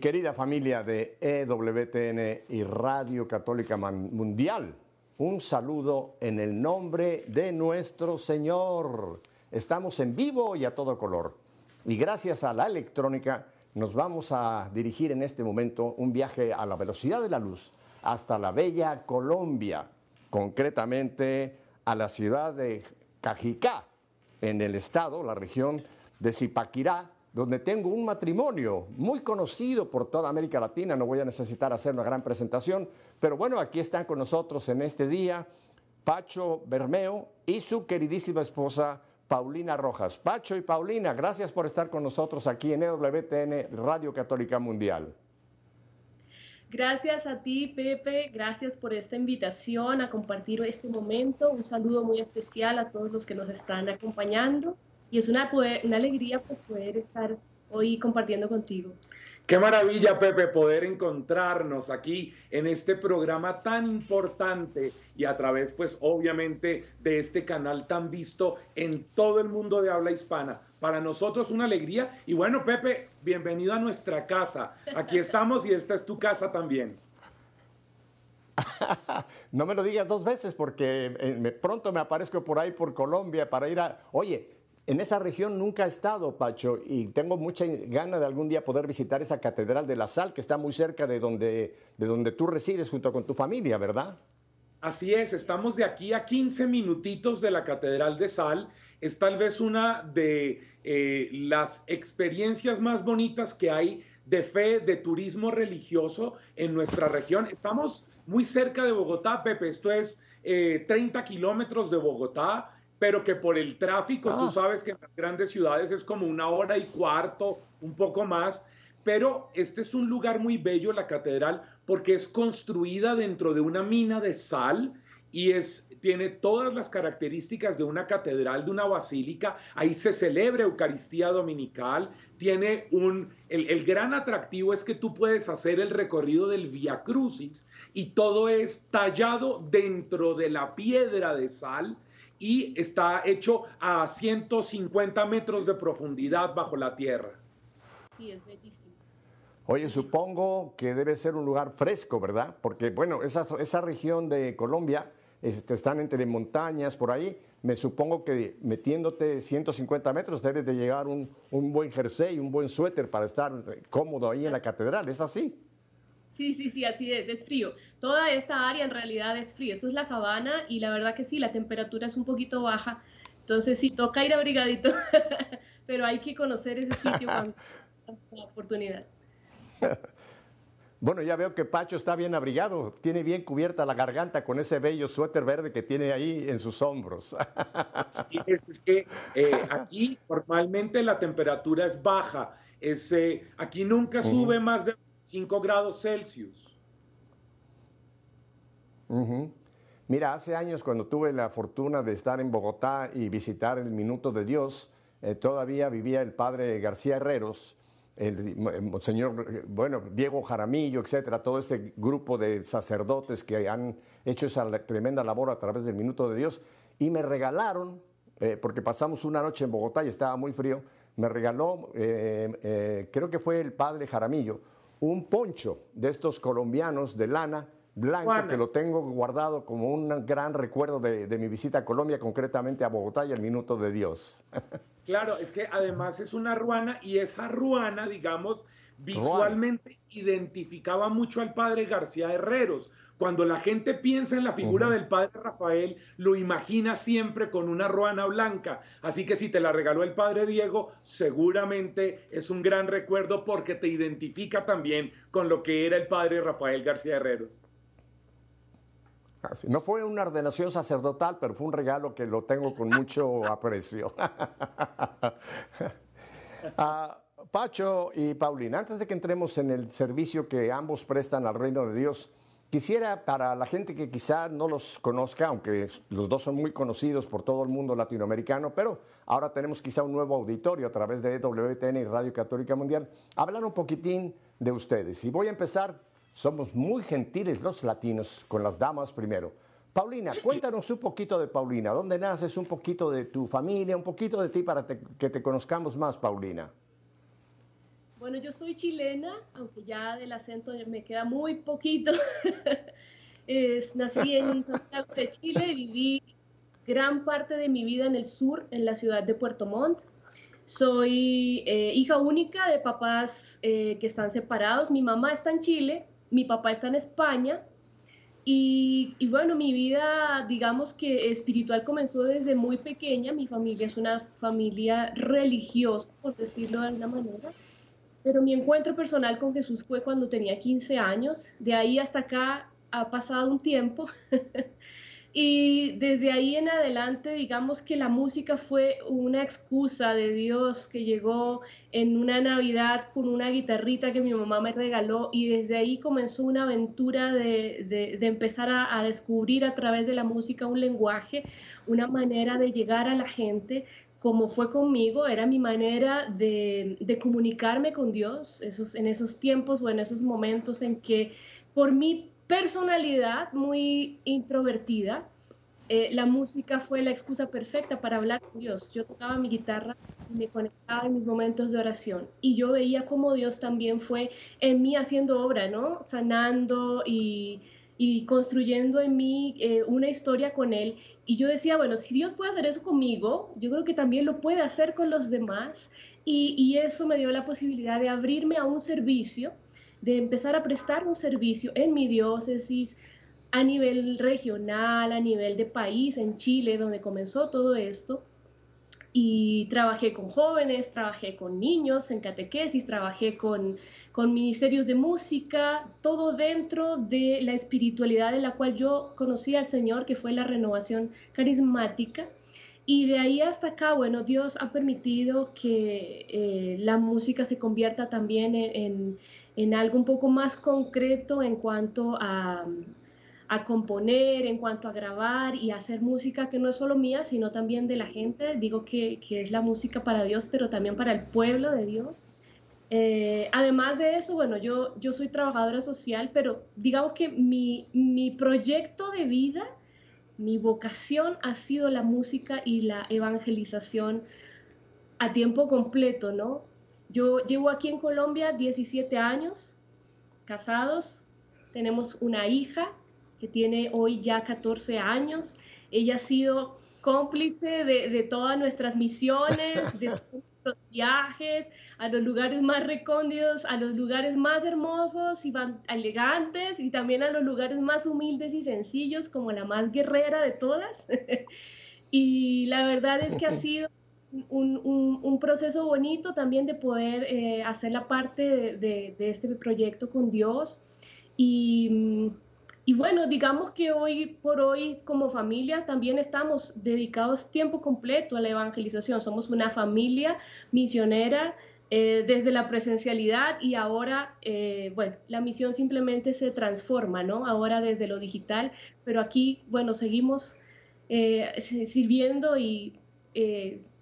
Querida familia de EWTN y Radio Católica Mundial, un saludo en el nombre de nuestro Señor. Estamos en vivo y a todo color. Y gracias a la electrónica nos vamos a dirigir en este momento un viaje a la velocidad de la luz hasta la bella Colombia, concretamente a la ciudad de Cajicá, en el estado, la región de Zipaquirá, donde tengo un matrimonio muy conocido por toda América Latina. No voy a necesitar hacer una gran presentación, pero bueno, aquí están con nosotros en este día Pacho Bermeo y su queridísima esposa Paulina Rojas. Pacho y Paulina, gracias por estar con nosotros aquí en EWTN Radio Católica Mundial. Gracias a ti, Pepe. Gracias por esta invitación a compartir este momento. Un saludo muy especial a todos los que nos están acompañando y es una, una alegría pues poder estar hoy compartiendo contigo. Qué maravilla, Pepe, poder encontrarnos aquí en este programa tan importante y a través, pues, obviamente, de este canal tan visto en todo el mundo de habla hispana. Para nosotros una alegría. Y bueno, Pepe, bienvenido a nuestra casa. Aquí estamos y esta es tu casa también. no me lo digas dos veces porque eh, pronto me aparezco por ahí por Colombia para ir a... Oye, en esa región nunca he estado, Pacho, y tengo mucha gana de algún día poder visitar esa Catedral de la Sal, que está muy cerca de donde, de donde tú resides junto con tu familia, ¿verdad? Así es, estamos de aquí a 15 minutitos de la Catedral de Sal. Es tal vez una de eh, las experiencias más bonitas que hay de fe, de turismo religioso en nuestra región. Estamos muy cerca de Bogotá, Pepe. Esto es 30 eh, kilómetros de Bogotá pero que por el tráfico, tú ah. sabes que en las grandes ciudades es como una hora y cuarto, un poco más, pero este es un lugar muy bello, la catedral, porque es construida dentro de una mina de sal y es, tiene todas las características de una catedral, de una basílica. Ahí se celebra Eucaristía Dominical. Tiene un, el, el gran atractivo es que tú puedes hacer el recorrido del Via Crucis y todo es tallado dentro de la piedra de sal y está hecho a 150 metros de profundidad bajo la tierra. Sí, es bellísimo. Oye, supongo que debe ser un lugar fresco, ¿verdad? Porque, bueno, esa, esa región de Colombia este, están entre montañas por ahí. Me supongo que metiéndote 150 metros debes de llegar un, un buen jersey, un buen suéter para estar cómodo ahí en la catedral. ¿Es así? Sí, sí, sí, así es, es frío. Toda esta área en realidad es frío. Esto es la sabana y la verdad que sí, la temperatura es un poquito baja. Entonces sí, toca ir abrigadito, pero hay que conocer ese sitio con la oportunidad. Bueno, ya veo que Pacho está bien abrigado, tiene bien cubierta la garganta con ese bello suéter verde que tiene ahí en sus hombros. Sí, es, que eh, aquí normalmente la temperatura es baja, es, eh, aquí nunca sube más de 5 grados Celsius. Mira, hace años cuando tuve la fortuna de estar en Bogotá y visitar el Minuto de Dios, eh, todavía vivía el padre García Herreros, el, señor, bueno, Diego Jaramillo, etcétera, todo este grupo de sacerdotes que han hecho esa tremenda labor a través del Minuto de Dios, y me regalaron, eh, porque pasamos una noche en Bogotá y estaba muy frío, me regaló, eh, creo que fue el padre Jaramillo, un poncho de estos colombianos de lana blanco que lo tengo guardado como un gran recuerdo de, mi visita a Colombia, concretamente a Bogotá y al Minuto de Dios. Claro, es que además es una ruana y esa ruana, digamos, visualmente identificaba mucho al padre García Herreros, cuando la gente piensa en la figura del padre Rafael, lo imagina siempre con una ruana blanca. Así que si te la regaló el padre Diego, seguramente es un gran recuerdo porque te identifica también con lo que era el padre Rafael García Herreros. No fue una ordenación sacerdotal, pero fue un regalo que lo tengo con mucho aprecio. Ah, Pacho y Paulina, antes de que entremos en el servicio que ambos prestan al reino de Dios, Quisiera, para la gente que quizá no los conozca, aunque los dos son muy conocidos por todo el mundo latinoamericano, pero ahora tenemos quizá un nuevo auditorio a través de WTN y Radio Católica Mundial, hablar un poquitín de ustedes. Y voy a empezar, somos muy gentiles los latinos con las damas primero. Paulina, cuéntanos un poquito de Paulina, ¿dónde naces? Un poquito de tu familia, un poquito de ti para que te conozcamos más, Paulina. Bueno, yo soy chilena, aunque ya del acento me queda muy poquito. es, nací en Santiago de Chile, viví gran parte de mi vida en el sur, en la ciudad de Puerto Montt. Soy eh, hija única de papás eh, que están separados. Mi mamá está en Chile, mi papá está en España. Y, y, bueno, mi vida, digamos que espiritual comenzó desde muy pequeña. Mi familia es una familia religiosa, por decirlo de alguna manera. Pero mi encuentro personal con Jesús fue cuando tenía 15 años. De ahí hasta acá ha pasado un tiempo. Y desde ahí en adelante, digamos que la música fue una excusa de Dios que llegó en una Navidad con una guitarrita que mi mamá me regaló y desde ahí comenzó una aventura de, empezar a, descubrir a través de la música un lenguaje, una manera de llegar a la gente. Como fue conmigo, era mi manera de, comunicarme con Dios esos, en esos tiempos o en esos momentos en que por mi personalidad muy introvertida, eh, la música fue la excusa perfecta para hablar con Dios. Yo tocaba mi guitarra me conectaba en mis momentos de oración. Y yo veía cómo Dios también fue en mí haciendo obra, ¿no? Sanando y, construyendo en mí eh, una historia con Él. Y yo decía, bueno, si Dios puede hacer eso conmigo, yo creo que también lo puede hacer con los demás. Y, y eso me dio la posibilidad de abrirme a un servicio de empezar a prestar un servicio en mi diócesis, a nivel regional, a nivel de país, en Chile, donde comenzó todo esto. Y trabajé con jóvenes, trabajé con niños en catequesis, trabajé con, con ministerios de música, todo dentro de la espiritualidad en la cual yo conocí al Señor, que fue la renovación carismática. Y de ahí hasta acá, bueno, Dios ha permitido que eh, la música se convierta también en, en algo un poco más concreto en cuanto a, a componer, en cuanto a grabar y hacer música que no es solo mía, sino también de la gente. Digo que, que es la música para Dios, pero también para el pueblo de Dios. Eh, además de eso, bueno, yo, yo soy trabajadora social, pero digamos que mi, mi proyecto de vida, mi vocación ha sido la música y la evangelización a tiempo completo, ¿no? Yo llevo aquí en Colombia 17 años, casados, tenemos una hija que tiene hoy ya 14 años. Ella ha sido cómplice de, todas nuestras misiones, de nuestros viajes, a los lugares más recónditos, a los lugares más hermosos y elegantes, y también a los lugares más humildes y sencillos, como la más guerrera de todas. y la verdad es que ha sido un, proceso bonito también de poder eh, hacer la parte de, este proyecto con Dios. Y, bueno, digamos que hoy por hoy como familias también estamos dedicados tiempo completo a la evangelización. Somos una familia misionera eh, desde la presencialidad y ahora, eh, bueno, la misión simplemente se transforma, ¿no? Ahora desde lo digital, pero aquí, bueno, seguimos sirviendo y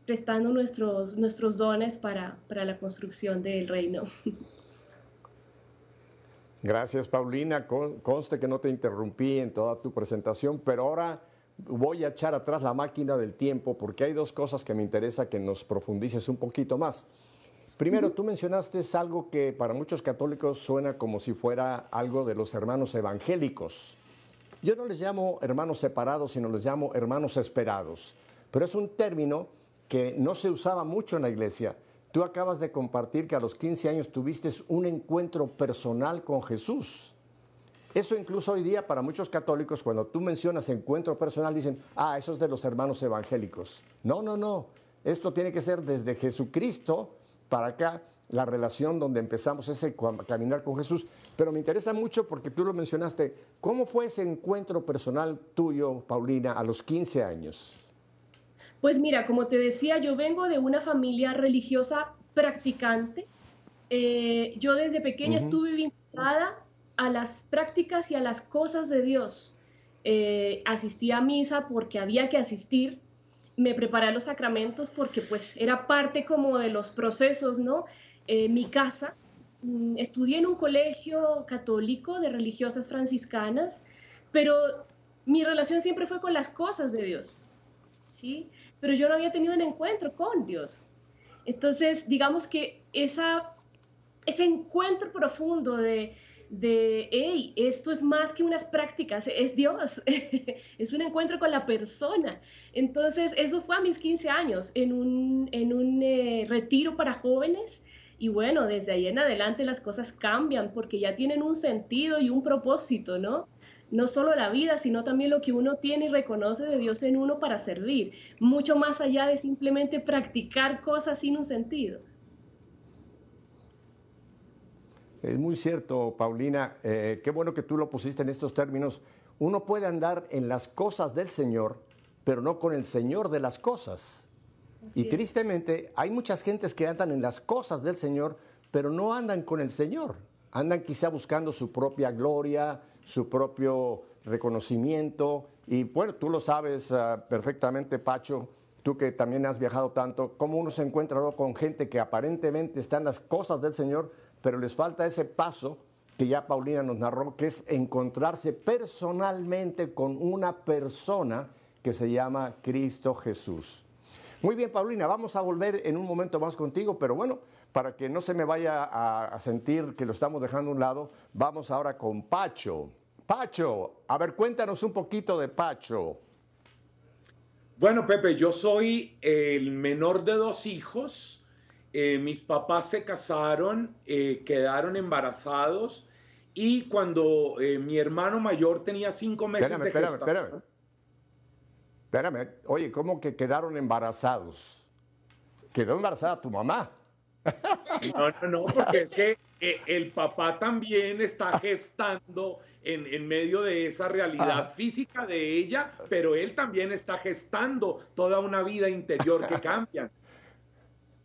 prestando nuestros, nuestros dones para, para la construcción del reino. Gracias, Paulina. Conste que no te interrumpí en toda tu presentación, pero ahora voy a echar atrás la máquina del tiempo porque hay dos cosas que me interesa que nos profundices un poquito más. Primero, tú mencionaste algo que para muchos católicos suena como si fuera algo de los hermanos evangélicos. Yo no les llamo hermanos separados, sino les llamo hermanos esperados. Pero es un término que no se usaba mucho en la iglesia. Tú acabas de compartir que a los 15 años tuviste un encuentro personal con Jesús. Eso incluso hoy día para muchos católicos, cuando tú mencionas encuentro personal, dicen, ah, eso es de los hermanos evangélicos. No, no, no. Esto tiene que ser desde Jesucristo para acá, la relación donde empezamos ese caminar con Jesús. Pero me interesa mucho porque tú lo mencionaste. ¿Cómo fue ese encuentro personal tuyo, Paulina, a los 15 años? Pues mira, como te decía, yo vengo de una familia religiosa practicante. Eh, yo desde pequeña estuve vinculada a las prácticas y a las cosas de Dios. Eh, asistí a misa porque había que asistir. Me preparé a los sacramentos porque pues era parte como de los procesos, ¿no? Eh, mi casa. Mm, estudié en un colegio católico de religiosas franciscanas, pero mi relación siempre fue con las cosas de Dios. ¿sí? Pero yo no había tenido un encuentro con Dios. Entonces, digamos que esa ese encuentro profundo de, de, hey, esto es más que unas prácticas, es Dios, es un encuentro con la persona. Entonces, eso fue a mis 15 años, en un, en un eh, retiro para jóvenes. Y bueno, desde ahí en adelante las cosas cambian porque ya tienen un sentido y un propósito, ¿no? No solo la vida, sino también lo que uno tiene y reconoce de Dios en uno para servir, mucho más allá de simplemente practicar cosas sin un sentido. Es muy cierto, Paulina. Eh, qué bueno que tú lo pusiste en estos términos. Uno puede andar en las cosas del Señor, pero no con el Señor de las cosas. y tristemente hay muchas gentes que andan en las cosas del Señor, pero no andan con el Señor. Andan quizá buscando su propia gloria, su propio reconocimiento. Y bueno, tú lo sabes ah, perfectamente, Pacho, tú que también has viajado tanto, cómo uno se encuentra con gente que aparentemente está en las cosas del Señor, pero les falta ese paso que ya Paulina nos narró, que es encontrarse personalmente con una persona que se llama Cristo Jesús. Muy bien, Paulina, vamos a volver en un momento más contigo, pero bueno, para que no se me vaya a, sentir que lo estamos dejando a un lado, vamos ahora con Pacho. Pacho, a ver, cuéntanos un poquito de Pacho. Bueno, Pepe, yo soy el menor de dos hijos eh, mis papás se casaron, eh, quedaron embarazados y cuando eh, mi hermano mayor tenía cinco meses de espérame, gestación... Espérame. espérame, oye, ¿cómo que quedaron embarazados? ¿Quedó embarazada tu mamá? No, no, no, porque es que el papá también está gestando en, en, medio de esa realidad física de ella, pero él también está gestando toda una vida interior que cambia.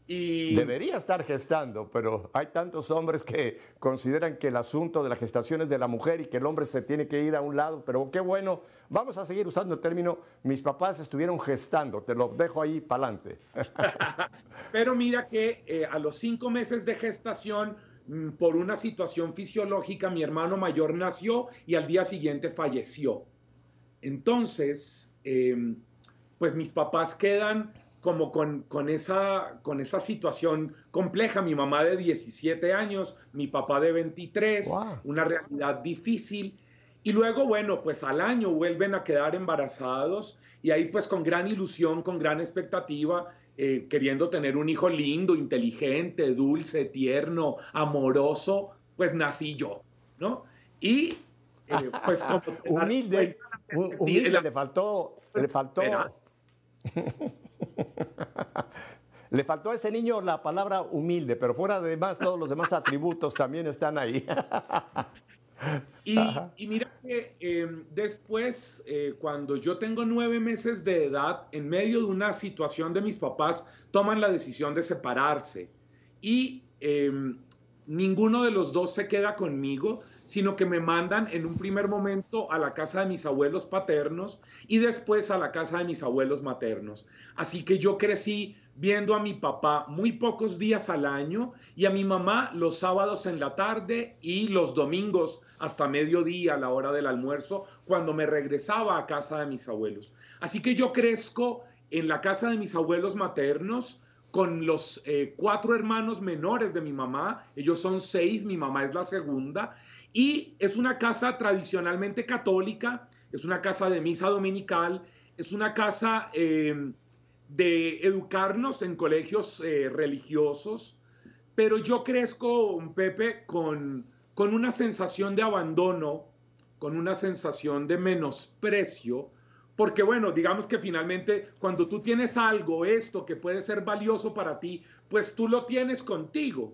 Debería estar gestando, pero hay tantos hombres que consideran que el asunto de la gestación es de la mujer y que el hombre se tiene que ir a un lado, pero qué bueno, vamos a seguir usando el término, mis papás estuvieron gestando, te lo dejo ahí para adelante. pero mira que eh, a los cinco meses de gestación, mm, por una situación fisiológica, mi hermano mayor nació y al día siguiente falleció. Entonces, em, pues mis papás quedan como con, con, esa, con esa situación compleja. Mi mamá de 17 años, mi papá de 23, una realidad difícil. Y luego, bueno, pues al año vuelven a quedar embarazados y ahí pues con gran ilusión, con gran expectativa, eh, queriendo tener un hijo lindo, inteligente, dulce, tierno, amoroso, pues nací yo, ¿no? Y eh, pues como... humilde, humilde, le faltó, le faltó... Le faltó a ese niño la palabra humilde, pero fuera de más, todos los demás atributos también están ahí. y, mira que em, después, eh, cuando yo tengo nueve meses de edad, en medio de una situación de mis papás, toman la decisión de separarse. Y em, ninguno de los dos se queda conmigo, sino que me mandan en un primer momento a la casa de mis abuelos paternos y después a la casa de mis abuelos maternos. Así que yo crecí viendo a mi papá muy pocos días al año y a mi mamá los sábados en la tarde y los domingos hasta mediodía a la hora del almuerzo cuando me regresaba a casa de mis abuelos. Así que yo crezco en la casa de mis abuelos maternos con los eh, cuatro hermanos menores de mi mamá, ellos son seis, mi mamá es la segunda, y es una casa tradicionalmente católica, es una casa de misa dominical, es una casa eh, de educarnos en colegios eh, religiosos, pero yo crezco, Pepe, con, con una sensación de abandono, con una sensación de menosprecio, porque bueno, digamos que finalmente cuando tú tienes algo, esto que puede ser valioso para ti, pues tú lo tienes contigo.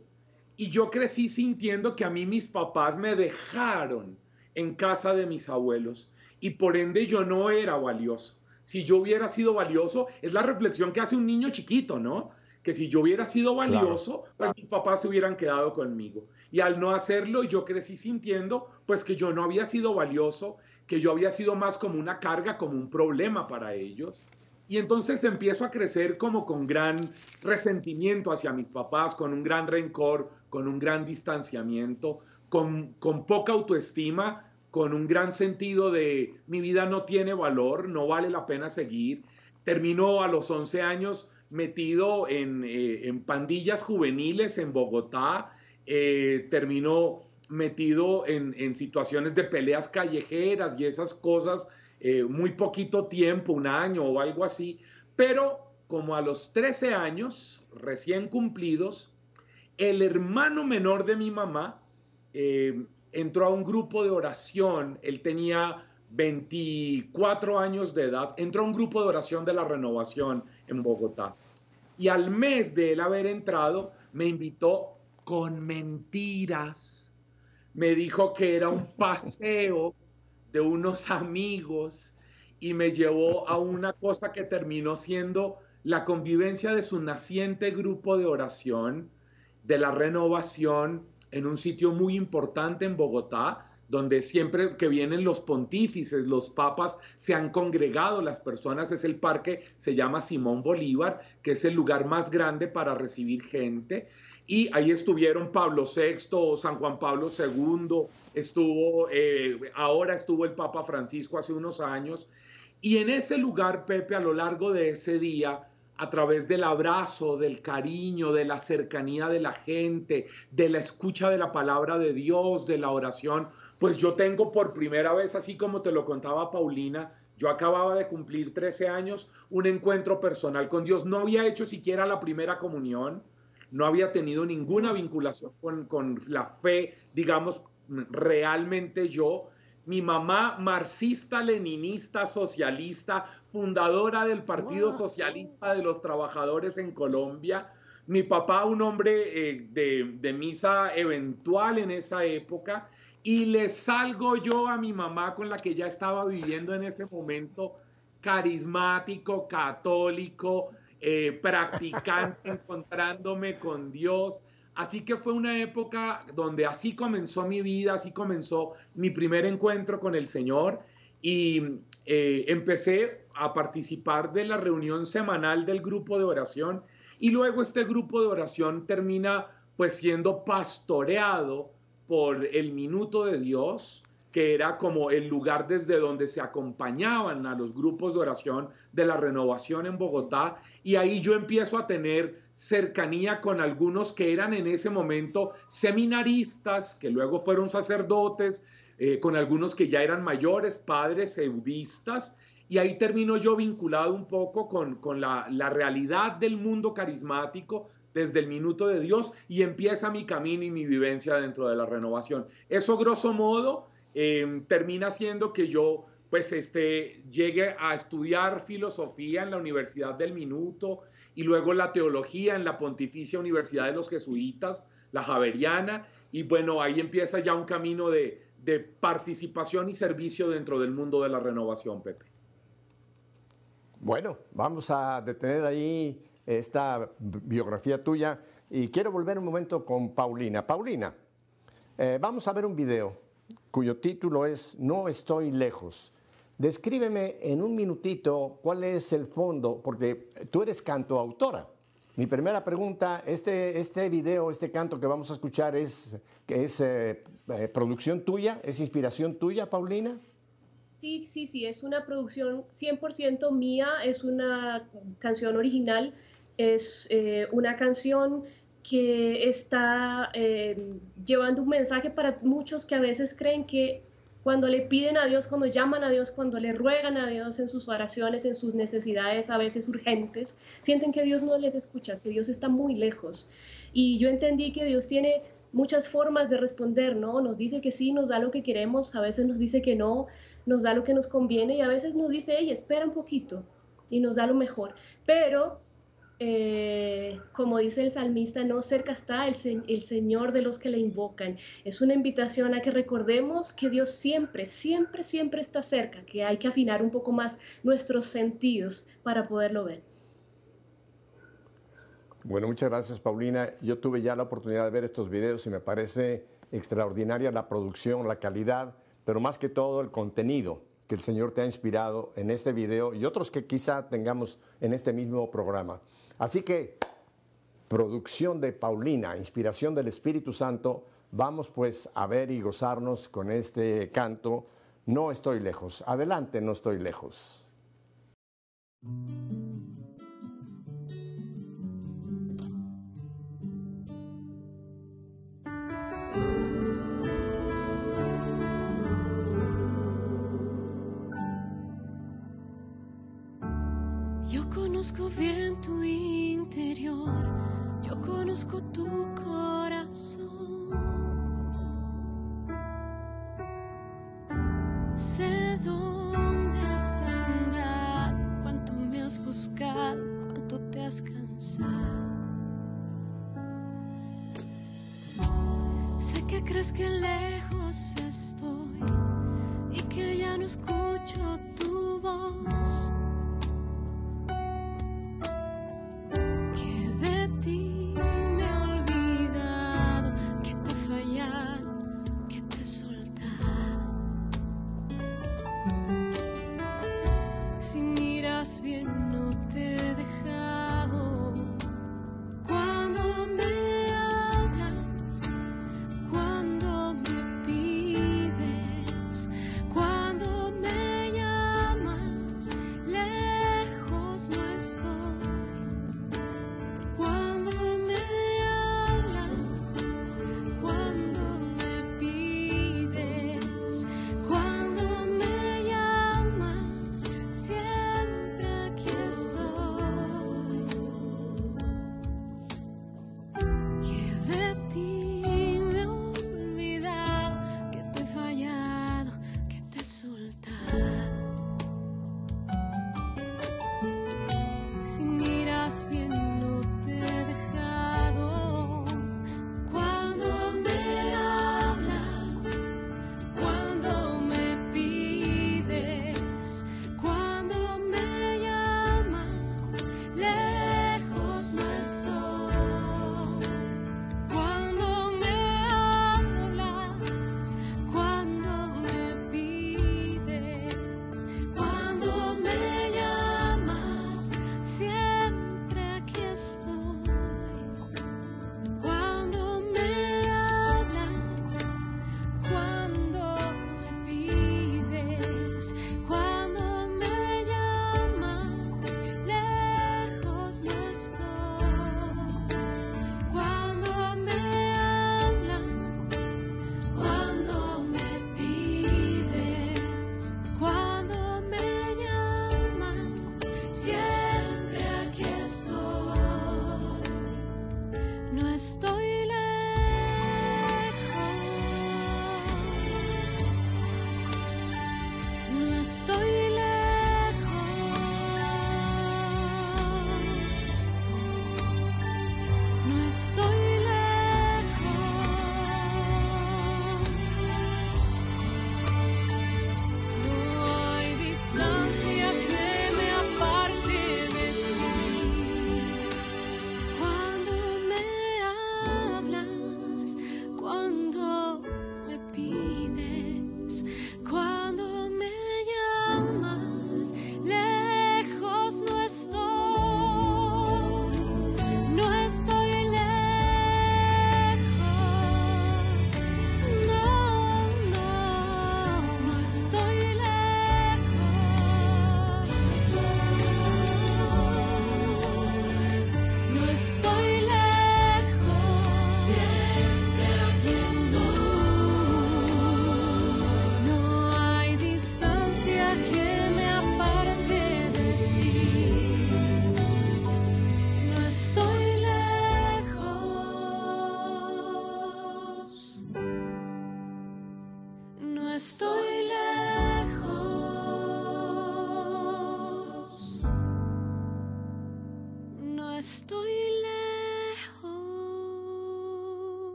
Y yo crecí sintiendo que a mí mis papás me dejaron en casa de mis abuelos y por ende yo no era valioso. Si yo hubiera sido valioso, es la reflexión que hace un niño chiquito, ¿no? Que si yo hubiera sido valioso, pues mis papás se hubieran quedado conmigo. Y al no hacerlo, yo crecí sintiendo pues que yo no había sido valioso, que yo había sido más como una carga, como un problema para ellos. Y entonces empiezo a crecer como con gran resentimiento hacia mis papás, con un gran rencor, con un gran distanciamiento, con, con poca autoestima, con un gran sentido de mi vida no tiene valor, no vale la pena seguir. Termino a los 11 años metido en, eh, en pandillas juveniles en Bogotá, eh, terminó metido en, situaciones de peleas callejeras y esas cosas eh, muy poquito tiempo, un año o algo así, pero como a los 13 años recién cumplidos, el hermano menor de mi mamá entró a un grupo de oración, él tenía 24 años de edad, entró a un grupo de oración de la renovación en Bogotá. Y al mes de él haber entrado, me invitó con mentiras. Me dijo que era un paseo de unos amigos y me llevó a una cosa que terminó siendo la convivencia de su naciente grupo de oración, de la renovación, en un sitio muy importante en Bogotá, donde siempre que vienen los pontífices, los papas, se han congregado las personas, es el parque, se llama Simón Bolívar, que es el lugar más grande para recibir gente. Y ahí estuvieron Pablo VI, San Juan Pablo II, estuvo, eh, ahora estuvo el Papa Francisco hace unos años. Y en ese lugar, Pepe, a lo largo de ese día, a través del abrazo, del cariño, de la cercanía de la gente, de la escucha de la palabra de Dios, de la oración, pues yo tengo por primera vez, así como te lo contaba Paulina, yo acababa de cumplir 13 años, un encuentro personal con Dios. No había hecho siquiera la primera comunión, no había tenido ninguna vinculación con, con la fe, digamos, realmente yo. Mi mamá, marxista, leninista, socialista, fundadora del Partido Socialista de los Trabajadores en Colombia. Mi papá, un hombre eh, de, de misa eventual en esa época y le salgo yo a mi mamá con la que ya estaba viviendo en ese momento, carismático, católico, eh, practicante, encontrándome con Dios. Así que fue una época donde así comenzó mi vida, así comenzó mi primer encuentro con el Señor y eh, empecé a participar de la reunión semanal del grupo de oración y luego este grupo de oración termina pues siendo pastoreado por el minuto de Dios, que era como el lugar desde donde se acompañaban a los grupos de oración de la renovación en Bogotá. Y ahí yo empiezo a tener cercanía con algunos que eran en ese momento seminaristas, que luego fueron sacerdotes, eh, con algunos que ya eran mayores, padres, eudistas. Y ahí termino yo vinculado un poco con, con la, la realidad del mundo carismático, desde el minuto de Dios y empieza mi camino y mi vivencia dentro de la renovación. Eso grosso modo em, termina siendo que yo pues este, llegue a estudiar filosofía en la Universidad del Minuto y luego la teología en la Pontificia Universidad de los Jesuitas, la Javeriana, y bueno, ahí empieza ya un camino de, de participación y servicio dentro del mundo de la renovación, Pepe. Bueno, vamos a detener ahí esta biografía tuya y quiero volver un momento con Paulina. Paulina, eh, vamos a ver un video cuyo título es No estoy lejos. Descríbeme en un minutito cuál es el fondo, porque tú eres cantoautora. Mi primera pregunta, este, este video, este canto que vamos a escuchar, ¿es, es eh, eh, producción tuya? ¿Es inspiración tuya, Paulina? Sí, sí, sí, es una producción 100% mía, es una canción original es eh, una canción que está llevando un mensaje para muchos que a veces creen que cuando le piden a Dios, cuando llaman a Dios, cuando le ruegan a Dios en sus oraciones, en sus necesidades a veces urgentes, sienten que Dios no les escucha, que Dios está muy lejos. Y yo entendí que Dios tiene muchas formas de responder, ¿no? Nos dice que sí, nos da lo que queremos, a veces nos dice que no, nos da lo que nos conviene y a veces nos dice, hey, espera un poquito y nos da lo mejor. Pero eh, como dice el salmista, no cerca está el, el, Señor de los que le invocan. Es una invitación a que recordemos que Dios siempre, siempre, siempre está cerca, que hay que afinar un poco más nuestros sentidos para poderlo ver. Bueno, muchas gracias Paulina. Yo tuve ya la oportunidad de ver estos videos y me parece extraordinaria la producción, la calidad, pero más que todo el contenido que el Señor te ha inspirado en este video y otros que quizá tengamos en este mismo programa. Así que, producción de Paulina, inspiración del Espíritu Santo, vamos pues a ver y gozarnos con este canto. No estoy lejos, adelante, no estoy lejos. Yo conozco bien tu interior, yo conozco tu corazón. Sé dónde has andado, cuánto me has buscado, cuánto te has cansado. Sé que crees que lejos estoy y que ya no escucho tu voz.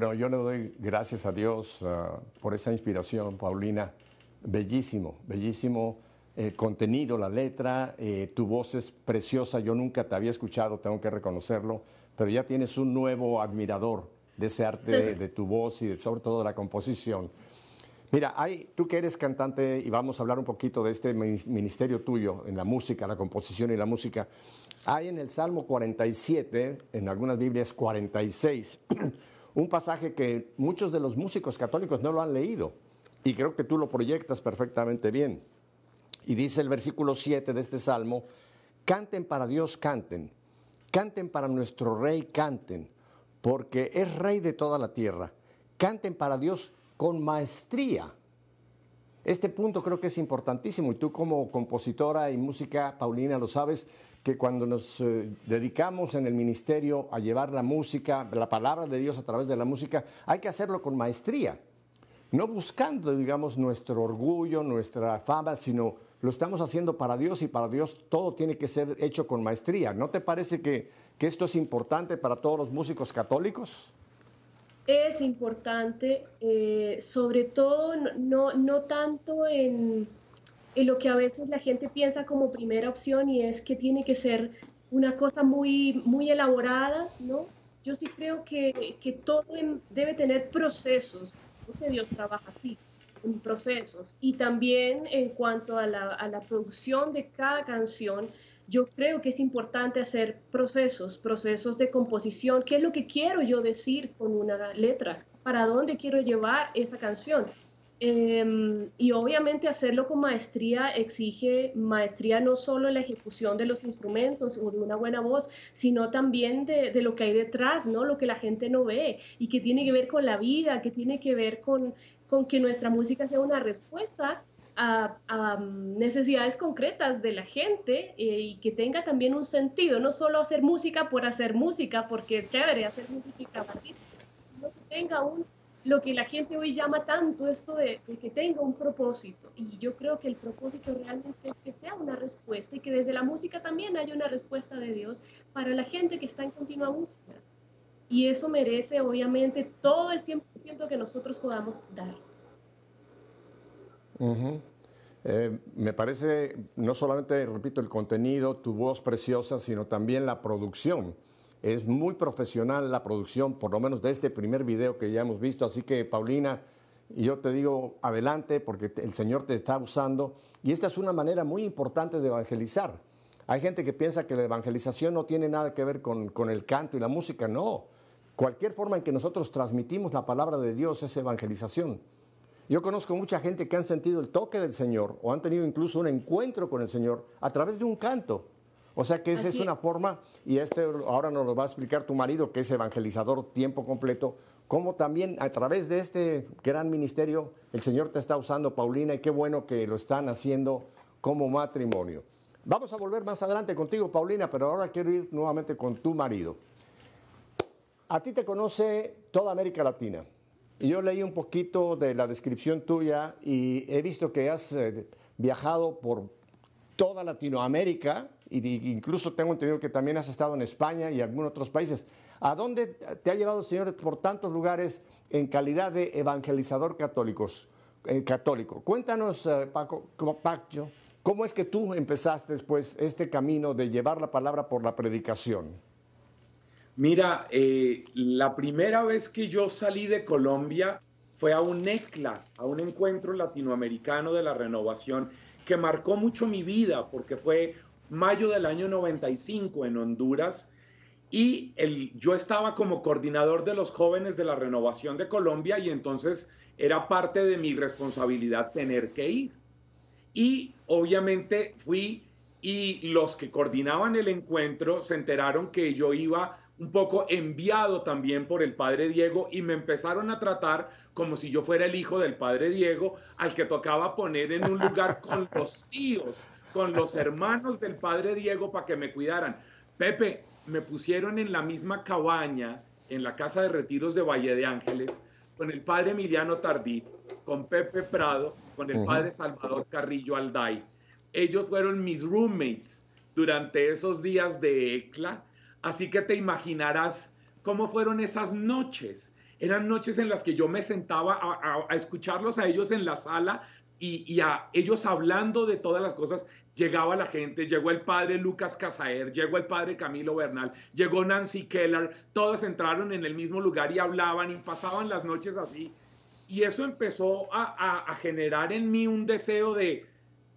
Bueno, yo le doy gracias a Dios ah, por esa inspiración, Paulina. Bellísimo, bellísimo el contenido, la letra, eh, tu voz es preciosa. Yo nunca te había escuchado, tengo que reconocerlo, pero ya tienes un nuevo admirador de ese arte de, tu voz y sobre todo de la composición. Mira, hay, tú que eres cantante y vamos a hablar un poquito de este ministerio tuyo en la música, la composición y la música. Hay en el Salmo 47, en algunas Biblias 46, un pasaje que muchos de los músicos católicos no lo han leído y creo que tú lo proyectas perfectamente bien. Y dice el versículo 7 de este salmo, canten para Dios, canten, canten para nuestro rey, canten, porque es rey de toda la tierra, canten para Dios con maestría. Este punto creo que es importantísimo y tú como compositora y música, Paulina, lo sabes, que cuando nos eh, dedicamos en el ministerio a llevar la música, la palabra de Dios a través de la música, hay que hacerlo con maestría, no buscando, digamos, nuestro orgullo, nuestra fama, sino lo estamos haciendo para Dios y para Dios todo tiene que ser hecho con maestría. ¿No te parece que, que esto es importante para todos los músicos católicos? Es importante, eh, sobre todo no, no tanto en, en lo que a veces la gente piensa como primera opción y es que tiene que ser una cosa muy, muy elaborada, ¿no? Yo sí creo que, que todo debe tener procesos, porque Dios trabaja así, en procesos. Y también en cuanto a la, a la producción de cada canción, yo creo que es importante hacer procesos, procesos de composición. ¿Qué es lo que quiero yo decir con una letra? ¿Para dónde quiero llevar esa canción? Em, y obviamente hacerlo con maestría exige maestría no solo en la ejecución de los instrumentos o de una buena voz, sino también de, de, lo que hay detrás, ¿no? Lo que la gente no ve y que tiene que ver con la vida, que tiene que ver con, con que nuestra música sea una respuesta a, a, necesidades concretas de la gente eh, y que tenga también un sentido, no solo hacer música por hacer música, porque es chévere hacer música y sino que tenga un lo que la gente hoy llama tanto esto de, de, que tenga un propósito. Y yo creo que el propósito realmente es que sea una respuesta y que desde la música también haya una respuesta de Dios para la gente que está en continua búsqueda. Y eso merece obviamente todo el 100% que nosotros podamos dar. Eh, me parece, no solamente, repito, el contenido, tu voz preciosa, sino también la producción es muy profesional la producción, por lo menos de este primer video que ya hemos visto. Así que, Paulina, yo te digo adelante porque el Señor te está usando. Y esta es una manera muy importante de evangelizar. Hay gente que piensa que la evangelización no tiene nada que ver con, con el canto y la música. No. Cualquier forma en que nosotros transmitimos la palabra de Dios es evangelización. Yo conozco mucha gente que han sentido el toque del Señor o han tenido incluso un encuentro con el Señor a través de un canto. O sea que esa Así es una forma, y este ahora nos lo va a explicar tu marido, que es evangelizador tiempo completo, cómo también a través de este gran ministerio el Señor te está usando, Paulina, y qué bueno que lo están haciendo como matrimonio. Vamos a volver más adelante contigo, Paulina, pero ahora quiero ir nuevamente con tu marido. A ti te conoce toda América Latina. Y yo leí un poquito de la descripción tuya y he visto que has eh, viajado por toda Latinoamérica, y incluso tengo entendido que también has estado en España y algunos otros países. ¿A dónde te ha llevado Señor por tantos lugares en calidad de evangelizador católicos, eh, católico? Cuéntanos, eh, Paco, Paco, ¿cómo es que tú empezaste después este camino de llevar la palabra por la predicación? Mira, eh, la primera vez que yo salí de Colombia fue a un ECLA, a un encuentro latinoamericano de la renovación, que marcó mucho mi vida porque fue mayo del año 95 en Honduras y el, yo estaba como coordinador de los jóvenes de la renovación de Colombia y entonces era parte de mi responsabilidad tener que ir. Y obviamente fui y los que coordinaban el encuentro se enteraron que yo iba un poco enviado también por el padre Diego y me empezaron a tratar como si yo fuera el hijo del padre Diego al que tocaba poner en un lugar con los tíos con los hermanos del padre Diego para que me cuidaran. Pepe, me pusieron en la misma cabaña, en la casa de retiros de Valle de Ángeles, con el padre Emiliano Tardí, con Pepe Prado, con el padre Salvador Carrillo Alday. Ellos fueron mis roommates durante esos días de ECLA, así que te imaginarás cómo fueron esas noches. Eran noches en las que yo me sentaba a, a, a escucharlos a ellos en la sala y, a ellos hablando de todas las cosas, llegaba la gente, llegó el padre Lucas Casaer, llegó el padre Camilo Bernal, llegó Nancy Keller, todos entraron en el mismo lugar y hablaban y pasaban las noches así. Y eso empezó a, generar en mí un deseo de,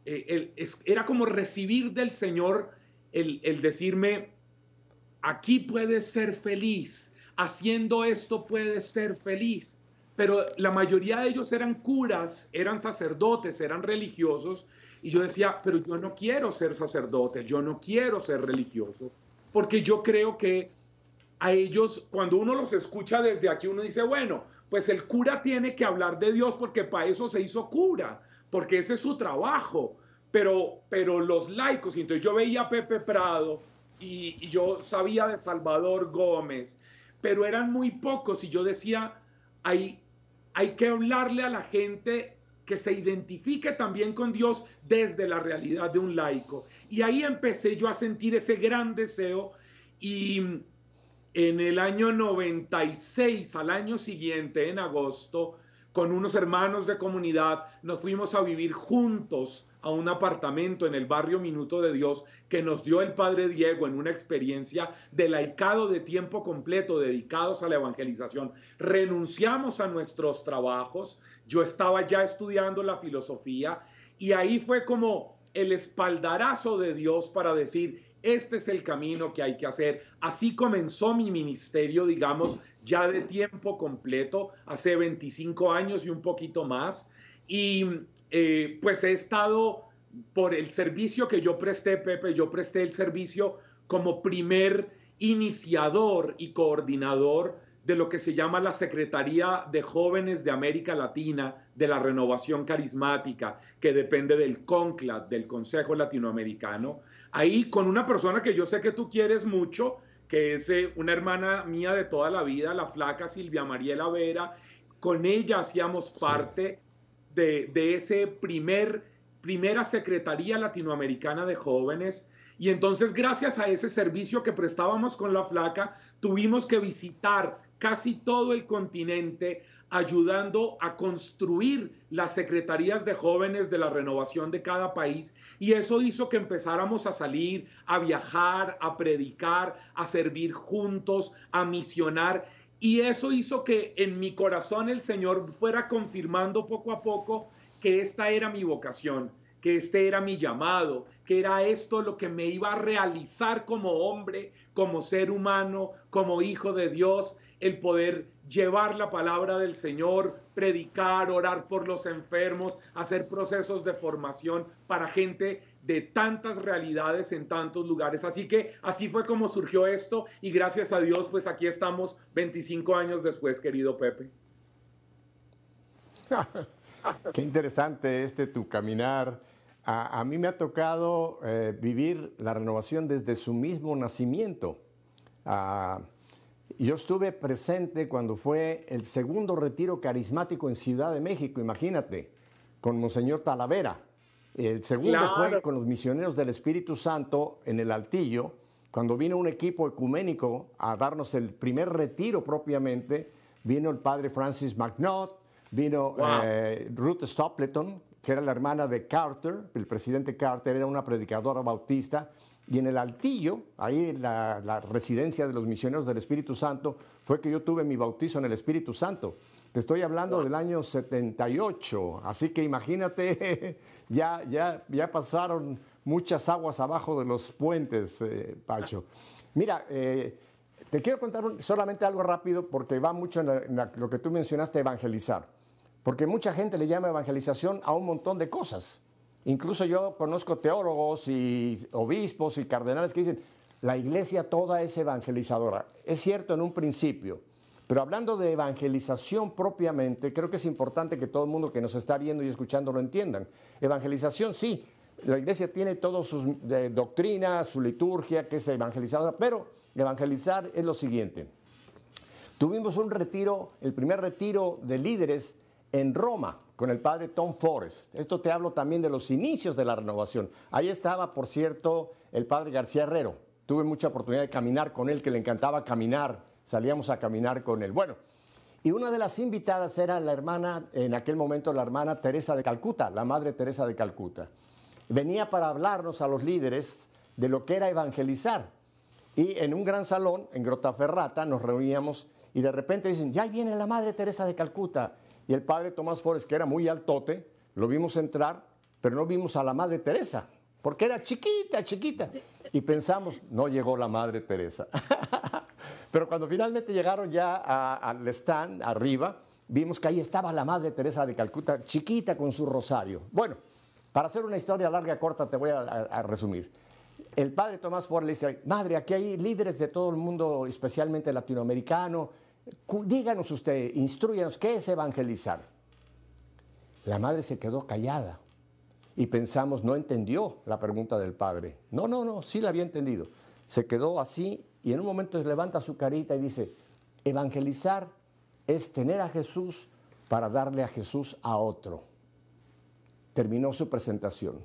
eh, era como recibir del Señor el decirme, aquí puedes ser feliz, haciendo esto puedes ser feliz pero la mayoría de ellos eran curas, eran sacerdotes, eran religiosos, y yo decía, pero yo no quiero ser sacerdote, yo no quiero ser religioso, porque yo creo que a ellos, cuando uno los escucha desde aquí, uno dice, bueno, pues el cura tiene que hablar de Dios porque para eso se hizo cura, porque ese es su trabajo. Pero, pero los laicos, entonces yo veía a Pepe Prado y, y yo sabía de Salvador Gómez, pero eran muy pocos y yo decía, hay, hay que hablarle a la gente que se identifique también con Dios desde la realidad de un laico. Y ahí empecé yo a sentir ese gran deseo y en el año 96, al año siguiente, en agosto, con unos hermanos de comunidad, nos fuimos a vivir juntos a un apartamento en el barrio Minuto de Dios que nos dio el Padre Diego en una experiencia de laicado de tiempo completo dedicados a la evangelización. Renunciamos a nuestros trabajos, yo estaba ya estudiando la filosofía y ahí fue como el espaldarazo de Dios para decir, este es el camino que hay que hacer. Así comenzó mi ministerio, digamos, ya de tiempo completo, hace 25 años y un poquito más. Y eh, pues he estado por el servicio que yo presté, Pepe, yo presté el servicio como primer iniciador y coordinador de lo que se llama la Secretaría de Jóvenes de América Latina de la Renovación Carismática, que depende del CONCLAD, del Consejo Latinoamericano. Ahí con una persona que yo sé que tú quieres mucho, que es eh, una hermana mía de toda la vida, la flaca Silvia Mariela Vera, con ella hacíamos parte de, ese primer, primera Secretaría Latinoamericana de Jóvenes. Y entonces, gracias a ese servicio que prestábamos con la flaca, tuvimos que visitar casi todo el continente ayudando a construir las secretarías de jóvenes de la renovación de cada país. Y eso hizo que empezáramos a salir, a viajar, a predicar, a servir juntos, a misionar. Y eso hizo que en mi corazón el Señor fuera confirmando poco a poco que esta era mi vocación, que este era mi llamado, que era esto lo que me iba a realizar como hombre, como ser humano, como hijo de Dios, el poder llevar la palabra del Señor, predicar, orar por los enfermos, hacer procesos de formación para gente de tantas realidades en tantos lugares. Así que así fue como surgió esto y gracias a Dios, pues aquí estamos 25 años después, querido Pepe. Qué interesante este tu caminar. A, mí me ha tocado eh, vivir la renovación desde su mismo nacimiento. Ah, yo estuve presente cuando fue el segundo retiro carismático en Ciudad de México, imagínate, con Monseñor Talavera. El segundo fue con los misioneros del Espíritu Santo en el Altillo, cuando vino un equipo ecuménico a darnos el primer retiro propiamente. Vino el padre Francis McNaught, vino eh, Ruth Stapleton, que era la hermana de Carter, el presidente Carter era una predicadora bautista. Y en el Altillo, ahí la, la residencia de los misioneros del Espíritu Santo, fue que yo tuve mi bautizo en el Espíritu Santo. Te estoy hablando del año 78, así que imagínate, ya, ya, ya pasaron muchas aguas abajo de los puentes, eh, Pacho. Mira, eh, te quiero contar solamente algo rápido porque va mucho en, lo que tú mencionaste, evangelizar. Porque mucha gente le llama evangelización a un montón de cosas. Incluso yo conozco teólogos y obispos y cardenales que dicen, la iglesia toda es evangelizadora. Es cierto en un principio, pero hablando de evangelización propiamente, creo que es importante que todo el mundo que nos está viendo y escuchando lo entiendan. Evangelización sí, la iglesia tiene todas sus doctrinas, su liturgia, que es evangelizadora, pero evangelizar es lo siguiente. Tuvimos un retiro, el primer retiro de líderes en Roma con el padre Tom Forrest. Esto te hablo también de los inicios de la renovación. Ahí estaba, por cierto, el padre García Herrero. Tuve mucha oportunidad de caminar con él, que le encantaba caminar salíamos a caminar con él. Bueno, y una de las invitadas era la hermana, en aquel momento la hermana Teresa de Calcuta, la madre Teresa de Calcuta. Venía para hablarnos a los líderes de lo que era evangelizar. Y en un gran salón, en Grotaferrata, nos reuníamos y de repente dicen, ya viene la madre Teresa de Calcuta. Y el padre Tomás Forest, que era muy altote, lo vimos entrar, pero no vimos a la madre Teresa, porque era chiquita, chiquita. Y pensamos, no llegó la madre Teresa. Pero cuando finalmente llegaron ya al stand arriba, vimos que ahí estaba la madre Teresa de Calcuta, chiquita con su rosario. Bueno, para hacer una historia larga, corta, te voy a, resumir. El padre Tomás Ford le dice, madre, aquí hay líderes de todo el mundo, especialmente latinoamericano. Díganos usted, instruyanos, ¿qué es evangelizar? La madre se quedó callada y pensamos, no entendió la pregunta del padre. No, no, no, sí la había entendido. Se quedó así y en un momento levanta su carita y dice, evangelizar es tener a Jesús para darle a Jesús a otro. Terminó su presentación.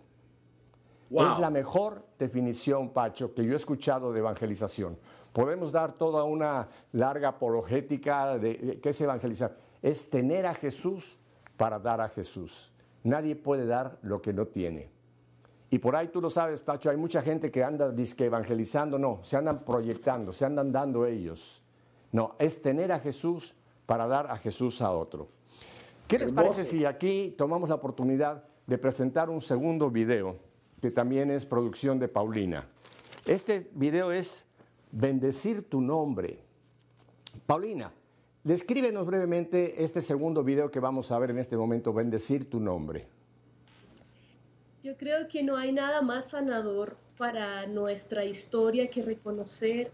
Es la mejor definición, Pacho, que yo he escuchado de evangelización. Podemos dar toda una larga apologética de qué es evangelizar. Es tener a Jesús para dar a Jesús. Nadie puede dar lo que no tiene. Y por ahí tú lo sabes, Pacho, hay mucha gente que anda disque evangelizando, no, se andan proyectando, se andan dando ellos. No, es tener a Jesús para dar a Jesús a otro. ¿Qué les parece si aquí tomamos la oportunidad de presentar un segundo video, que también es producción de Paulina? Este video es Bendecir tu nombre. Paulina, descríbenos brevemente este segundo video que vamos a ver en este momento, Bendecir tu nombre. Yo creo que no hay nada más sanador para nuestra historia que reconocer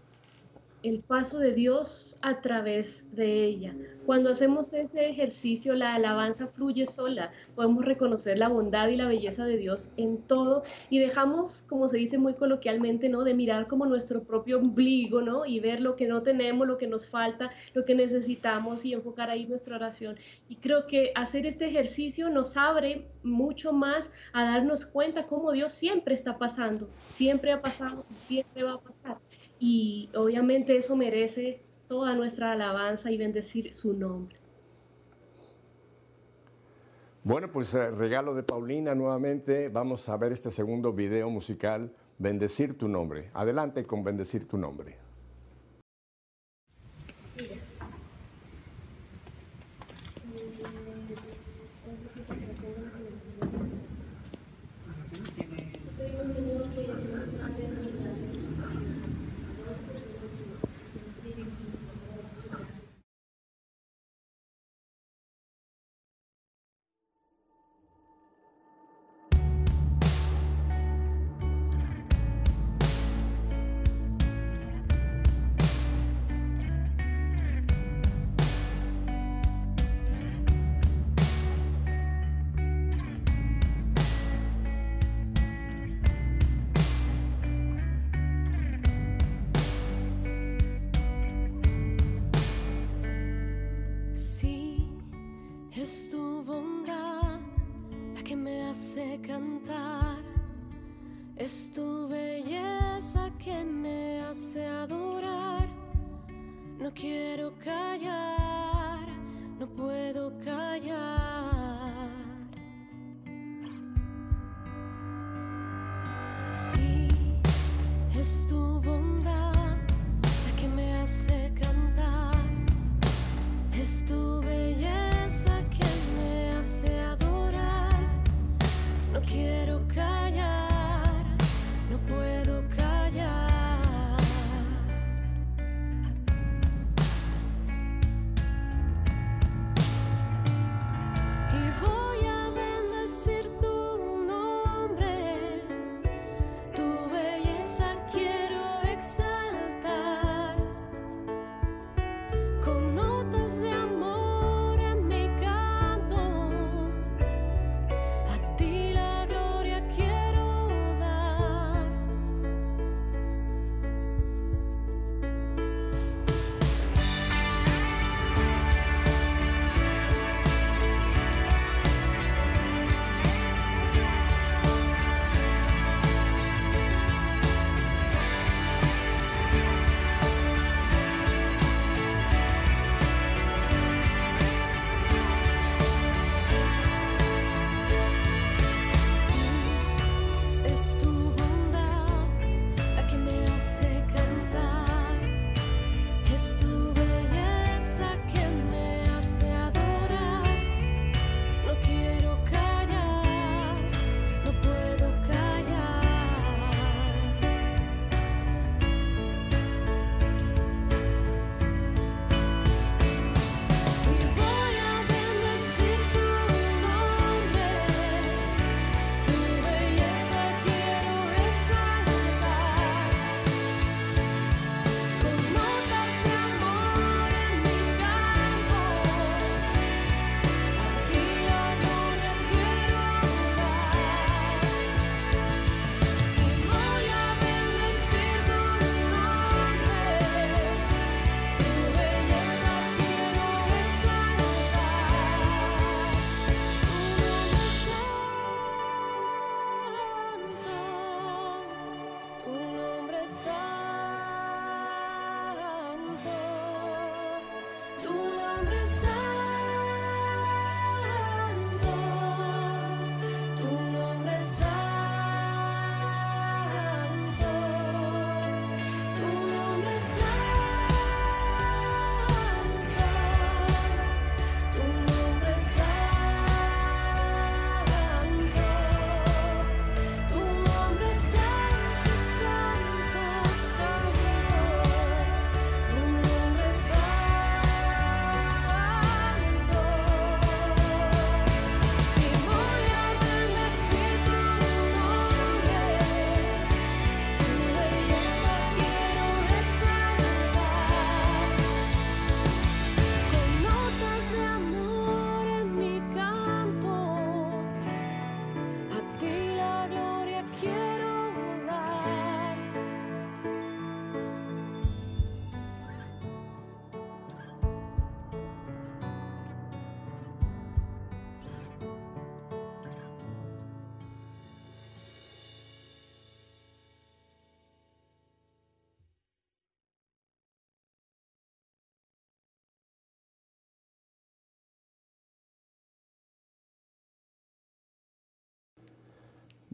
el paso de Dios a través de ella. Cuando hacemos ese ejercicio, la alabanza fluye sola. Podemos reconocer la bondad y la belleza de Dios en todo y dejamos, como se dice muy coloquialmente, ¿no? De mirar como nuestro propio ombligo, ¿no? Y ver lo que no tenemos, lo que nos falta, lo que necesitamos y enfocar ahí nuestra oración. Y creo que hacer este ejercicio nos abre mucho más a darnos cuenta cómo Dios siempre está pasando, siempre ha pasado, siempre va a pasar y obviamente eso merece toda nuestra alabanza y bendecir su nombre. Bueno, pues eh, regalo de Paulina nuevamente. Vamos a ver este segundo video musical, Bendecir tu nombre. Adelante con Bendecir tu nombre. es tu bondad la que me hace cantar, es tu belleza que me hace adorar. No quiero callar, no puedo callar. Sí, es tu bondad.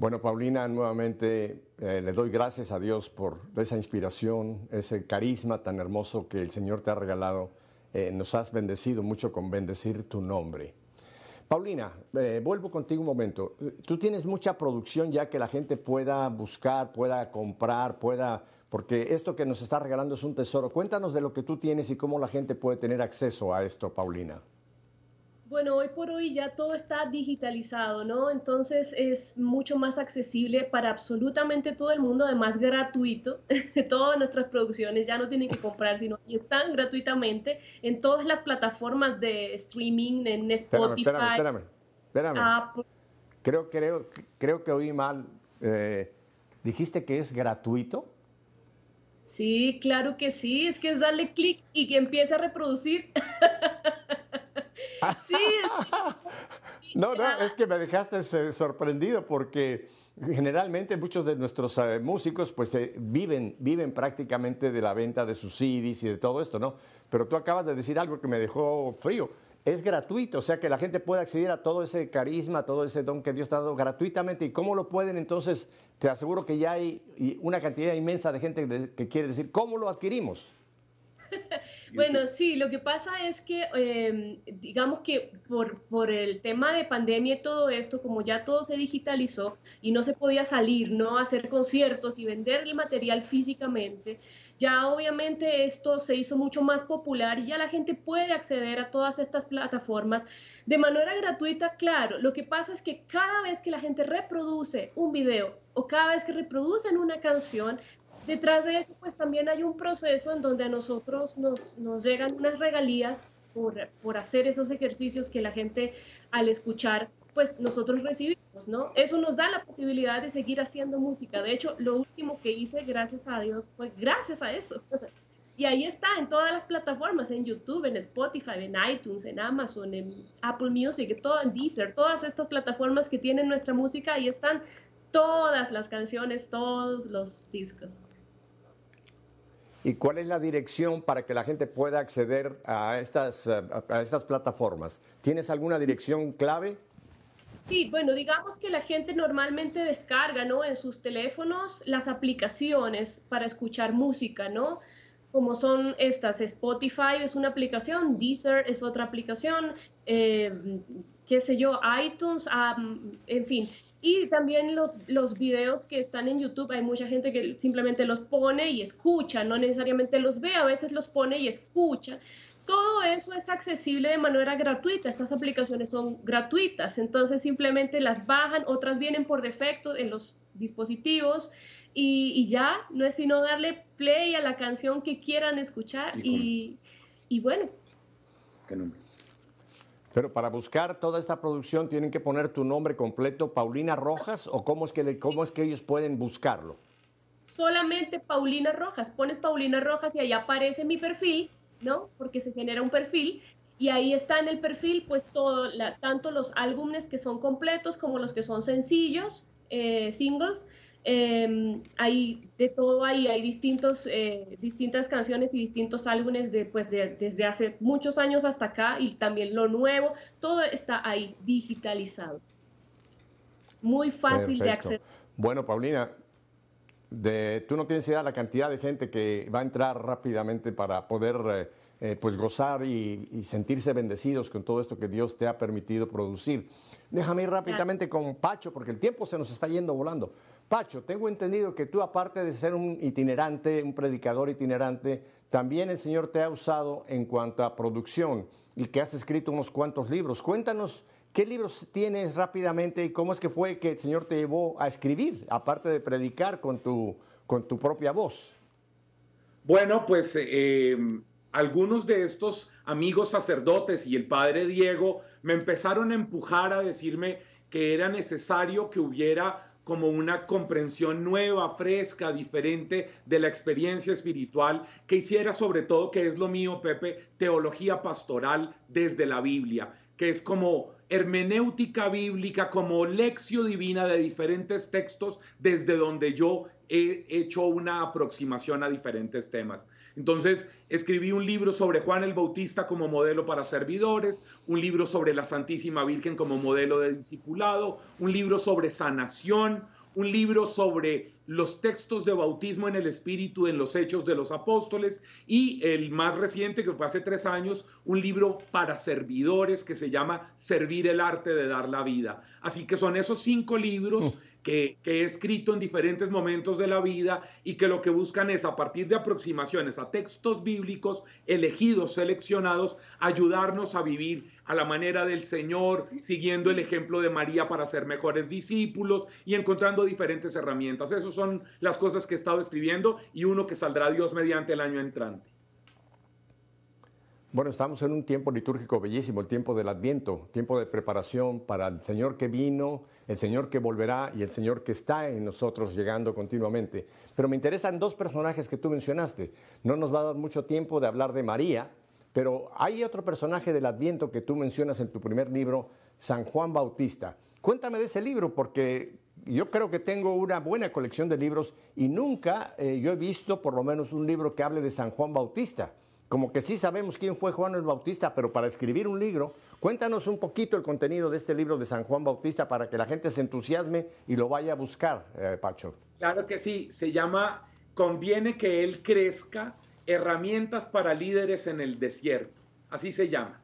Bueno, Paulina, nuevamente eh, le doy gracias a Dios por esa inspiración, ese carisma tan hermoso que el Señor te ha regalado. Eh, nos has bendecido mucho con bendecir tu nombre. Paulina, eh, vuelvo contigo un momento. Tú tienes mucha producción ya que la gente pueda buscar, pueda comprar, pueda, porque esto que nos está regalando es un tesoro. Cuéntanos de lo que tú tienes y cómo la gente puede tener acceso a esto, Paulina. Bueno, hoy por hoy ya todo está digitalizado, ¿no? Entonces es mucho más accesible para absolutamente todo el mundo, además gratuito. Todas nuestras producciones ya no tienen que comprar, sino que están gratuitamente en todas las plataformas de streaming, en Spotify. Espérame, espérame, espérame. Creo, creo, creo que oí mal. Eh, ¿Dijiste que es gratuito? Sí, claro que sí. Es que es darle clic y que empiece a reproducir. Sí. no, no, es que me dejaste eh, sorprendido porque generalmente muchos de nuestros eh, músicos pues eh, viven, viven prácticamente de la venta de sus CDs y de todo esto, ¿no? Pero tú acabas de decir algo que me dejó frío. Es gratuito, o sea que la gente puede acceder a todo ese carisma, todo ese don que Dios ha dado gratuitamente. ¿Y cómo lo pueden? Entonces, te aseguro que ya hay una cantidad inmensa de gente que quiere decir, ¿cómo lo adquirimos? bueno, sí, lo que pasa es que, em, digamos que por, por, el tema de pandemia y todo esto, como ya todo se digitalizó y no se podía salir, ¿no? Hacer conciertos y vender el material físicamente, ya obviamente esto se hizo mucho más popular y ya la gente puede acceder a todas estas plataformas de manera gratuita, claro. Lo que pasa es que cada vez que la gente reproduce un video o cada vez que reproducen una canción, Detrás de eso, pues también hay un proceso en donde a nosotros nos, nos llegan unas regalías por, por, hacer esos ejercicios que la gente al escuchar, pues nosotros recibimos, ¿no? Eso nos da la posibilidad de seguir haciendo música. De hecho, lo último que hice, gracias a Dios, fue gracias a eso. Y ahí está, en todas las plataformas, en YouTube, en Spotify, en iTunes, en Amazon, en Apple Music, todo, en Deezer, todas estas plataformas que tienen nuestra música, ahí están todas las canciones, todos los discos. ¿Y cuál es la dirección para que la gente pueda acceder a estas, eh, a estas plataformas? ¿Tienes alguna dirección clave? Sí, bueno, digamos que la gente normalmente descarga, ¿no? En sus teléfonos las aplicaciones para escuchar música, ¿no? Como son estas, Spotify es una aplicación, Deezer es otra aplicación, eh, qué sé yo, iTunes, en fin. Y también los, los videos que están en YouTube, hay mucha gente que simplemente los pone y escucha, no necesariamente los ve, a veces los pone y escucha. Todo eso es accesible de manera gratuita, estas aplicaciones son gratuitas, entonces simplemente las bajan, otras vienen por defecto en los dispositivos y, ya, no es sino darle play a la canción que quieran escuchar y, y, bueno. ¿Qué nombre? Pero para buscar toda esta producción tienen que poner tu nombre completo, Paulina Rojas, o cómo es que, cómo es que ellos pueden buscarlo. Solamente Paulina Rojas, pones Paulina Rojas y ahí aparece mi perfil, ¿no? Porque se genera un perfil y ahí está en el perfil pues todo, tanto los álbumes que son completos como los que son sencillos, eh, singles, eh, hay de todo ahí, hay distintos, eh, distintas canciones y distintos álbumes de, pues desde hace muchos años hasta acá y también lo nuevo, todo está ahí digitalizado. Muy fácil de acceder. Bueno, Paulina, de, tú no tienes idea de la cantidad de gente que va a entrar rápidamente para poder eh, eh, pues gozar y, y, sentirse bendecidos con todo esto que Dios te ha permitido producir. Déjame ir rápidamente con Pacho porque el tiempo se nos está yendo volando. Pacho, tengo entendido que tú, aparte de ser un itinerante, un predicador itinerante, también el Señor te ha usado en cuanto a producción y que has escrito unos cuantos libros. Cuéntanos qué libros tienes rápidamente y cómo es que fue que el Señor te llevó a escribir, aparte de predicar con tu, con tu propia voz. Bueno, pues eh, algunos de estos amigos sacerdotes y el padre Diego me empezaron a empujar a decirme que era necesario que hubiera como una comprensión nueva, fresca, diferente de la experiencia espiritual, que hiciera sobre todo, que es lo mío, Pepe, teología pastoral desde la Biblia, que es como hermenéutica bíblica, como lección divina de diferentes textos desde donde yo he hecho una aproximación a diferentes temas. Entonces, escribí un libro sobre Juan el Bautista como modelo para servidores, un libro sobre la Santísima Virgen como modelo de discipulado, un libro sobre sanación, un libro sobre los textos de bautismo en el Espíritu en los Hechos de los Apóstoles y el más reciente, que fue hace tres años, un libro para servidores que se llama Servir el arte de dar la vida. Así que son esos cinco libros. Que, he escrito en diferentes momentos de la vida y que lo que buscan es, a partir de aproximaciones a textos bíblicos elegidos, seleccionados, ayudarnos a vivir a la manera del Señor, siguiendo el ejemplo de María para ser mejores discípulos y encontrando diferentes herramientas. Esas son las cosas que he estado escribiendo y uno que saldrá Dios mediante el año entrante. Bueno, estamos en un tiempo litúrgico bellísimo, el tiempo del Adviento, tiempo de preparación para el Señor que vino, el Señor que volverá y el Señor que está en nosotros llegando continuamente. Pero me interesan dos personajes que tú mencionaste. No nos va a dar mucho tiempo de hablar de María, pero hay otro personaje del Adviento que tú mencionas en tu primer libro, San Juan Bautista. Cuéntame de ese libro porque yo creo que tengo una buena colección de libros y nunca eh, yo he visto por lo menos un libro que hable de San Juan Bautista como que sí sabemos quién fue Juan el Bautista, pero para escribir un libro, cuéntanos un poquito el contenido de este libro de San Juan Bautista para que la gente se entusiasme y lo vaya a buscar, eh, Pacho. Claro que sí, se llama Conviene que él crezca, herramientas para líderes en el desierto, así se llama.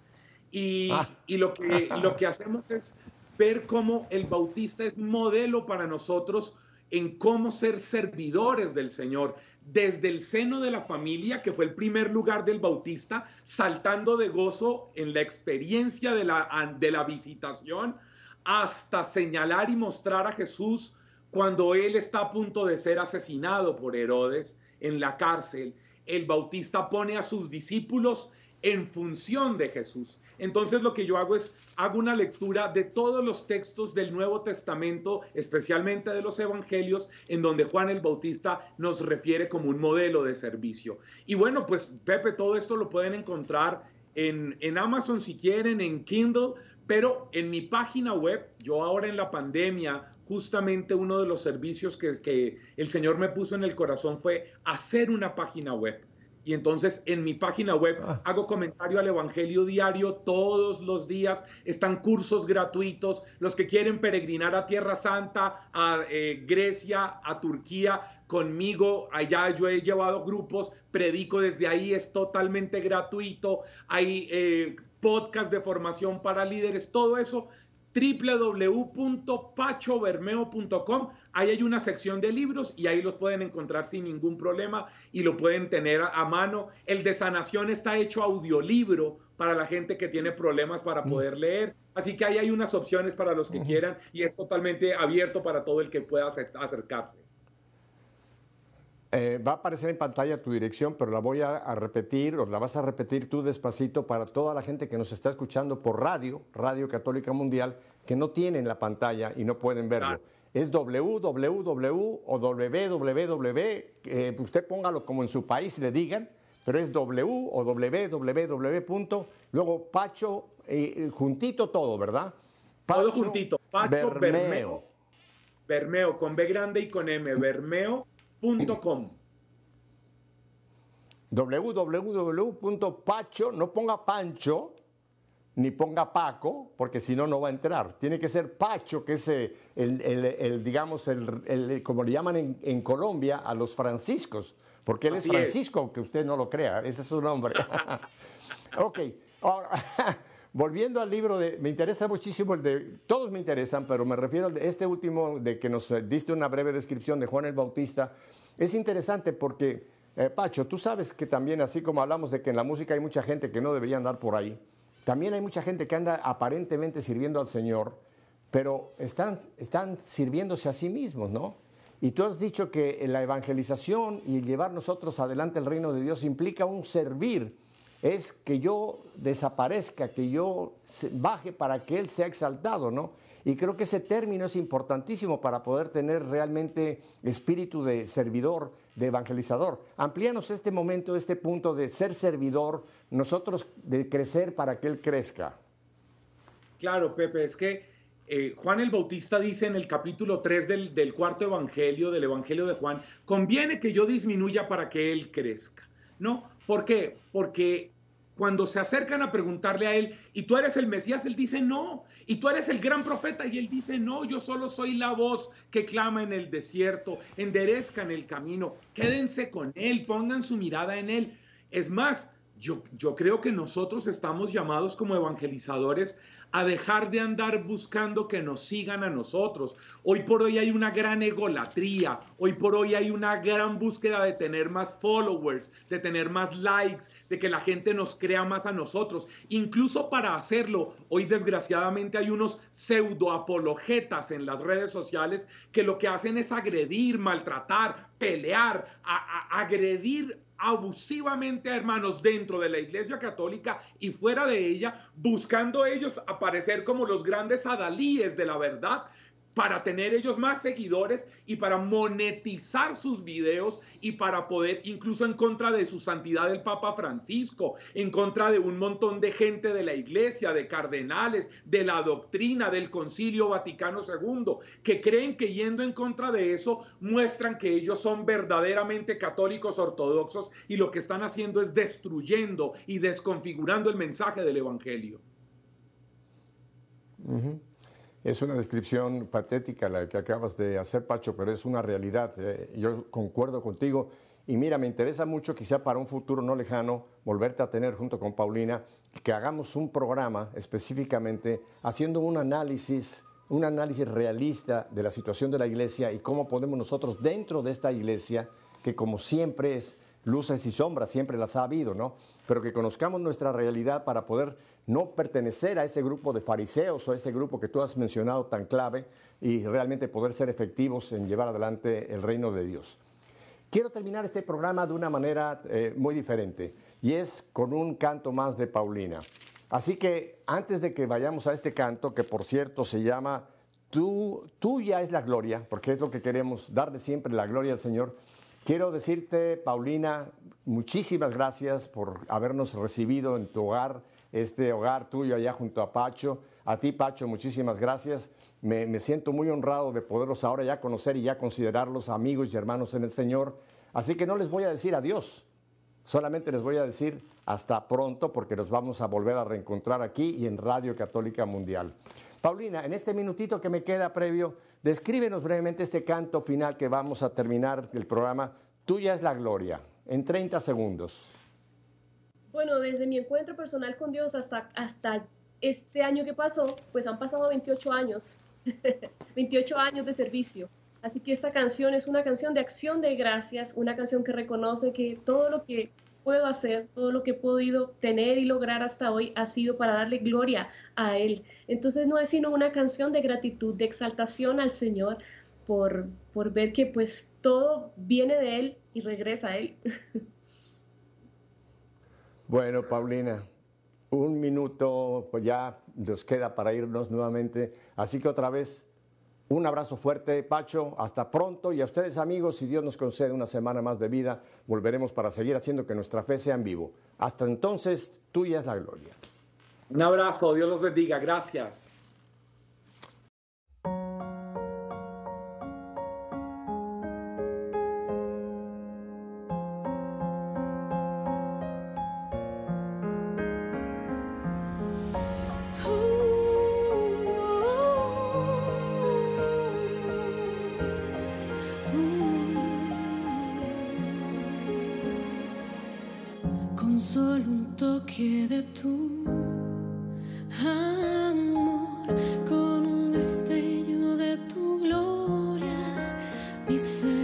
Y, ah. y lo, que, lo que hacemos es ver cómo el Bautista es modelo para nosotros en cómo ser servidores del Señor, desde el seno de la familia, que fue el primer lugar del Bautista, saltando de gozo en la experiencia de la, de la visitación, hasta señalar y mostrar a Jesús cuando él está a punto de ser asesinado por Herodes en la cárcel. El Bautista pone a sus discípulos en función de Jesús. Entonces lo que yo hago es, hago una lectura de todos los textos del Nuevo Testamento, especialmente de los Evangelios, en donde Juan el Bautista nos refiere como un modelo de servicio. Y bueno, pues Pepe, todo esto lo pueden encontrar en, en Amazon si quieren, en Kindle, pero en mi página web, yo ahora en la pandemia, justamente uno de los servicios que, que el Señor me puso en el corazón fue hacer una página web y entonces en mi página web ah. hago comentario al Evangelio diario todos los días. Están cursos gratuitos. Los que quieren peregrinar a Tierra Santa, a eh, Grecia, a Turquía, conmigo. Allá yo he llevado grupos, predico desde ahí, es totalmente gratuito. Hay eh, podcast de formación para líderes, todo eso www.pachobermeo.com. Ahí hay una sección de libros y ahí los pueden encontrar sin ningún problema y lo pueden tener a mano. El de sanación está hecho audiolibro para la gente que tiene problemas para poder leer. Así que ahí hay unas opciones para los que quieran y es totalmente abierto para todo el que pueda acercarse. Eh, va a aparecer en pantalla tu dirección, pero la voy a, repetir, o la vas a repetir tú despacito para toda la gente que nos está escuchando por radio, Radio Católica Mundial, que no tienen la pantalla y no pueden verlo. Es www o www, eh, usted póngalo como en su país le digan, pero es w o www. luego Pacho, eh, juntito todo, ¿verdad? Pacho todo juntito. Pacho Bermeo. Bermeo, con B grande y con M. Bermeo .com. www.pacho, no ponga Pancho, ni ponga Paco, porque si no, no va a entrar. Tiene que ser Pacho, que es el, digamos, el, como le llaman en, Colombia a los franciscos, porque él es Francisco, aunque usted no lo crea, ese es su nombre. ok, ahora, volviendo al libro de, me interesa muchísimo el de, todos me interesan, pero me refiero a este último de que nos diste una breve descripción de Juan el Bautista. Es interesante porque, eh, Pacho, tú sabes que también, así como hablamos de que en la música hay mucha gente que no debería andar por ahí, también hay mucha gente que anda aparentemente sirviendo al Señor, pero están, están sirviéndose a sí mismos, ¿no? Y tú has dicho que la evangelización y llevar nosotros adelante el reino de Dios implica un servir es que yo desaparezca, que yo baje para que Él sea exaltado, ¿no? Y creo que ese término es importantísimo para poder tener realmente espíritu de servidor, de evangelizador. Amplíanos este momento, este punto de ser servidor, nosotros de crecer para que Él crezca. Claro, Pepe, es que eh, Juan el Bautista dice en el capítulo 3 del, del cuarto evangelio, del evangelio de Juan, conviene que yo disminuya para que Él crezca. No, ¿por qué? Porque cuando se acercan a preguntarle a él, ¿y tú eres el Mesías? Él dice, no. ¿Y tú eres el gran profeta? Y él dice, no, yo solo soy la voz que clama en el desierto, enderezcan el camino, quédense con él, pongan su mirada en él. Es más, yo, yo creo que nosotros estamos llamados como evangelizadores a dejar de andar buscando que nos sigan a nosotros. Hoy por hoy hay una gran egolatría, hoy por hoy hay una gran búsqueda de tener más followers, de tener más likes, de que la gente nos crea más a nosotros. Incluso para hacerlo, hoy desgraciadamente hay unos pseudo apologetas en las redes sociales que lo que hacen es agredir, maltratar, pelear, agredir abusivamente a hermanos dentro de la Iglesia Católica y fuera de ella, buscando ellos aparecer como los grandes adalíes de la verdad, para tener ellos más seguidores y para monetizar sus videos y para poder, incluso en contra de su santidad el Papa Francisco, en contra de un montón de gente de la iglesia, de cardenales, de la doctrina del Concilio Vaticano II, que creen que yendo en contra de eso muestran que ellos son verdaderamente católicos ortodoxos y lo que están haciendo es destruyendo y desconfigurando el mensaje del Evangelio. Es una descripción patética la que acabas de hacer, Pacho, pero es una realidad. Eh, yo concuerdo contigo. Y mira, me interesa mucho, quizá para un futuro no lejano, volverte a tener junto con Paulina, que hagamos un programa específicamente haciendo un análisis, un análisis realista de la situación de la iglesia y cómo podemos nosotros dentro de esta iglesia, que como siempre es luces y sombras, siempre las ha habido, ¿no? Pero que conozcamos nuestra realidad para poder no pertenecer a ese grupo de fariseos o a ese grupo que tú has mencionado tan clave y realmente poder ser efectivos en llevar adelante el reino de Dios. Quiero terminar este programa de una manera eh, muy diferente y es con un canto más de Paulina. Así que antes de que vayamos a este canto, que por cierto se llama Tú, Tuya es la gloria, porque es lo que queremos, darle siempre la gloria al Señor, quiero decirte, Paulina, muchísimas gracias por habernos recibido en tu hogar este hogar tuyo allá junto a Pacho. A ti, Pacho, muchísimas gracias. Me, siento muy honrado de poderlos ahora ya conocer y ya considerarlos amigos y hermanos en el Señor. Así que no les voy a decir adiós, solamente les voy a decir hasta pronto porque nos vamos a volver a reencontrar aquí y en Radio Católica Mundial. Paulina, en este minutito que me queda previo, descríbenos brevemente este canto final que vamos a terminar el programa. Tuya es la gloria, en 30 segundos. Bueno, desde mi encuentro personal con Dios hasta, hasta este año que pasó, pues han pasado 28 años, 28 años de servicio. Así que esta canción es una canción de acción de gracias, una canción que reconoce que todo lo que puedo hacer, todo lo que he podido tener y lograr hasta hoy ha sido para darle gloria a Él. Entonces no es sino una canción de gratitud, de exaltación al Señor por, por ver que pues todo viene de Él y regresa a Él. Bueno, Paulina, un minuto pues ya nos queda para irnos nuevamente. Así que otra vez, un abrazo fuerte, Pacho. Hasta pronto. Y a ustedes, amigos, si Dios nos concede una semana más de vida, volveremos para seguir haciendo que nuestra fe sea en vivo. Hasta entonces, tuya es la gloria. Un abrazo. Dios los bendiga. Gracias. Santo,